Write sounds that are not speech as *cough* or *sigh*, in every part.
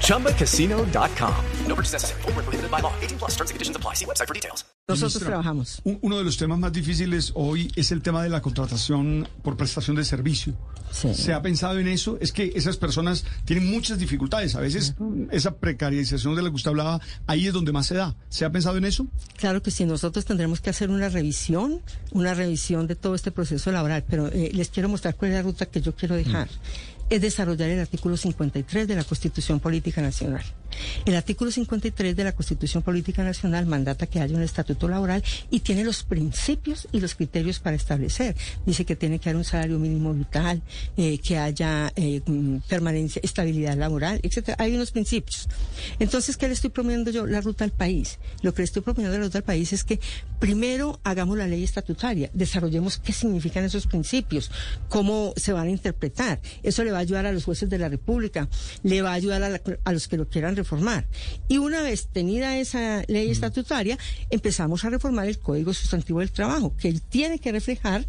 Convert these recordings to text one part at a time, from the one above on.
ChumbaCasino.com. No purchase necessary. Full prohibited by law. 18 plus terms and conditions apply. See website for details. Nosotros trabajamos. Uno de los temas más difíciles hoy es el tema de la contratación por prestación de servicio. Sí. ¿Se ha pensado en eso? Es que esas personas tienen muchas dificultades. A veces esa precarización de la que usted hablaba, ahí es donde más se da. ¿Se ha pensado en eso? Claro que sí. Nosotros tendremos que hacer una revisión, una revisión de todo este proceso laboral. Pero eh, les quiero mostrar cuál es la ruta que yo quiero dejar. Es desarrollar el artículo 53 de la Constitución Política Nacional. El artículo 53 de la Constitución Política Nacional mandata que haya un estatuto laboral y tiene los principios y los criterios para establecer. Dice que tiene que haber un salario mínimo vital, eh, que haya eh, permanencia, estabilidad laboral, etcétera. Hay unos principios. Entonces, ¿qué le estoy proponiendo yo? La ruta al país. Lo que le estoy proponiendo la ruta al país es que primero hagamos la ley estatutaria, desarrollemos qué significan esos principios, cómo se van a interpretar. Eso le va a ayudar a los jueces de la República, le va a ayudar a, a los que lo quieran reformar. Y una vez tenida esa ley estatutaria, empezamos a reformar el Código Sustantivo del Trabajo, que tiene que reflejar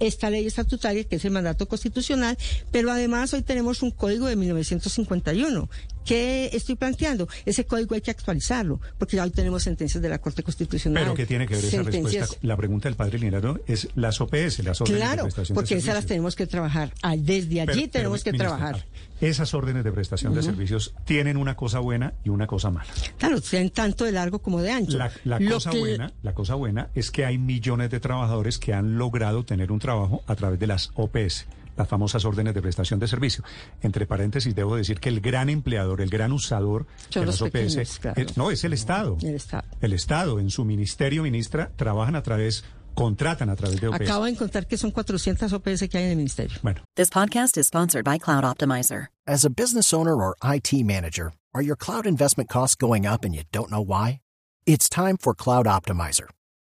esta ley estatutaria, que es el mandato constitucional, pero además hoy tenemos un código de 1951. ¿Qué estoy planteando? Ese código hay que actualizarlo, porque ya hoy tenemos sentencias de la Corte Constitucional. Pero ¿qué tiene que ver esa respuesta? La pregunta del padre Linero es las OPS, las órdenes claro, de prestación porque de esas las tenemos que trabajar. Ah, Desde allí Pero- tenemos pero, que trabajar. Esas órdenes de prestación de servicios tienen una cosa buena y una cosa mala. Claro, sean tanto de largo como de ancho. La, cosa que- buena, la cosa buena es que hay millones de trabajadores que han logrado tener un trabajo a través de las OPS, las famosas órdenes de prestación de servicio. Entre paréntesis, debo decir que el gran empleador, el gran usador Son de los las OPS, pequeños, claro. eh, no, es el Estado. El Estado. El Estado, en su ministerio, ministra, trabajan a través, contratan a través de OPS. Acabo de encontrar que son 400 OPS que hay en el ministerio. Bueno, This podcast is sponsored by Cloud Optimizer. As a business owner or IT manager, are your cloud investment costs going up and you don't know why? It's time for Cloud Optimizer.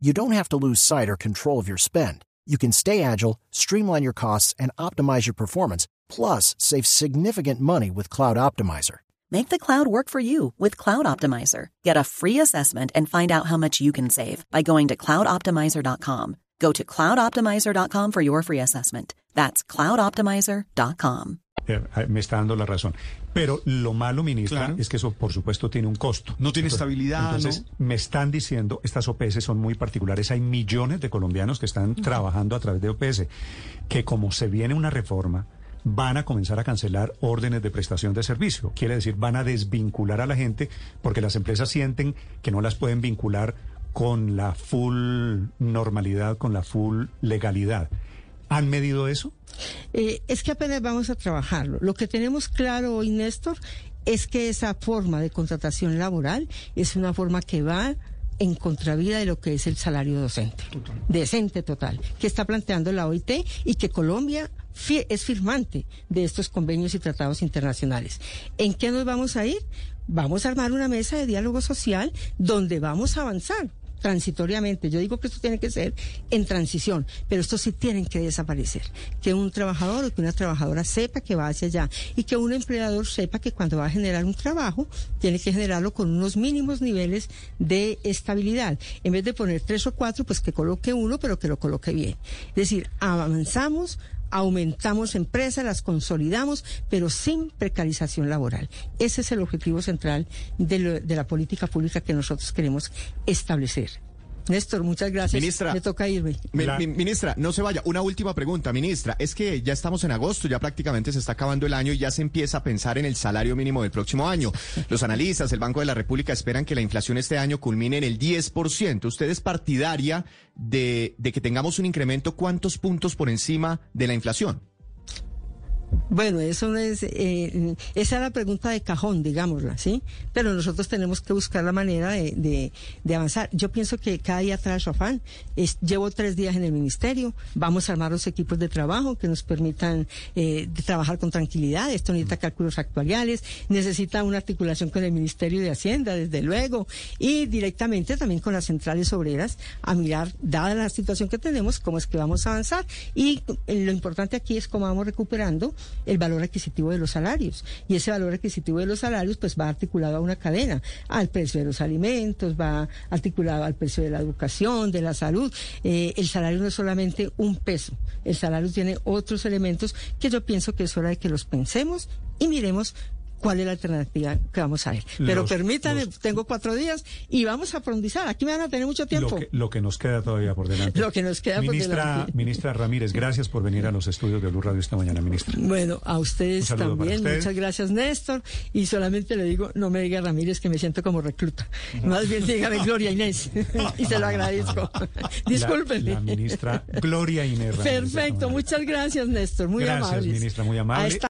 you don't have to lose sight or control of your spend. You can stay agile, streamline your costs, and optimize your performance, plus save significant money with Cloud Optimizer. Make the cloud work for you with Cloud Optimizer. Get a free assessment and find out how much you can save by going to cloudoptimizer.com. Go to cloudoptimizer.com for your free assessment. That's cloudoptimizer.com. eh, eh, me está dando la razón. Pero lo malo, ministra, Claro. es que eso, por supuesto, tiene un costo. No tiene estabilidad, Entonces, me están diciendo, estas OPS son muy particulares. Hay millones de colombianos que están trabajando a través de OPS, que como se viene una reforma, van a comenzar a cancelar órdenes de prestación de servicio. Quiere decir, van a desvincular a la gente porque las empresas sienten que no las pueden vincular con la full normalidad, con la full legalidad. ¿Han medido eso? Eh, es que apenas vamos a trabajarlo. Lo que tenemos claro hoy, Néstor, es que esa forma de contratación laboral es una forma que va en contravía de lo que es el salario docente. Decente total. Que está planteando la OIT y que Colombia fi- es firmante de estos convenios y tratados internacionales. ¿En qué nos vamos a ir? Vamos a armar una mesa de diálogo social donde vamos a avanzar transitoriamente. Yo digo que esto tiene que ser en transición, pero estos sí tienen que desaparecer. Que un trabajador o que una trabajadora sepa que va hacia allá y que un empleador sepa que cuando va a generar un trabajo, tiene que generarlo con unos mínimos niveles de estabilidad. En vez de poner tres o cuatro, pues que coloque uno, pero que lo coloque bien. Es decir, avanzamos aumentamos empresas, las consolidamos, pero sin precarización laboral. Ese es el objetivo central de, lo- de la política pública que nosotros queremos establecer. Néstor, muchas gracias. Ministra, Me toca irme. Mi- La- mi- ministra, no se vaya. Una última pregunta, ministra. Es que ya estamos en agosto, ya prácticamente se está acabando el año y ya se empieza a pensar en el salario mínimo del próximo año. Los analistas, el Banco de la República esperan que la inflación este año culmine en el 10%. ¿Usted es partidaria de, de que tengamos un incremento cuántos puntos por encima de la inflación? Bueno, eso es, eh, esa es la pregunta de cajón, digámosla, ¿sí? Pero nosotros tenemos que buscar la manera de, de- avanzar. Yo pienso que cada día trae su llevo tres días en el ministerio, vamos a armar los equipos de trabajo que nos permitan eh, trabajar con tranquilidad. Esto necesita cálculos actuariales, necesita una articulación con el Ministerio de Hacienda, desde luego, y directamente también con las centrales obreras a mirar, dada la situación que tenemos, cómo es que vamos a avanzar. Y lo importante aquí es cómo vamos recuperando el valor adquisitivo de los salarios. Y ese valor adquisitivo de los salarios pues va articulado a una cadena, al precio de los alimentos, va articulado al precio de la educación, de la salud. Eh, el salario no es solamente un peso, el salario tiene otros elementos que yo pienso que es hora de que los pensemos y miremos cuál es la alternativa que vamos a ver. Pero Los- permítanme, los- tengo cuatro días y vamos a profundizar. Aquí me van a tener mucho tiempo. Lo que, lo que nos queda todavía por delante. Lo que nos queda por delante. Ministra Ramírez, gracias por venir a los estudios de Blue Radio esta mañana, ministra. Bueno, a ustedes también. usted. Muchas gracias, Néstor. Y solamente le digo, no me diga Ramírez que me siento como recluta. Más bien dígame *laughs* Gloria Inés. y se lo agradezco. Discúlpenme. La, *laughs* la ministra Gloria Inés Ramírez Perfecto. Muchas gracias, Néstor. Muy Gracias, amables. ministra, muy amable.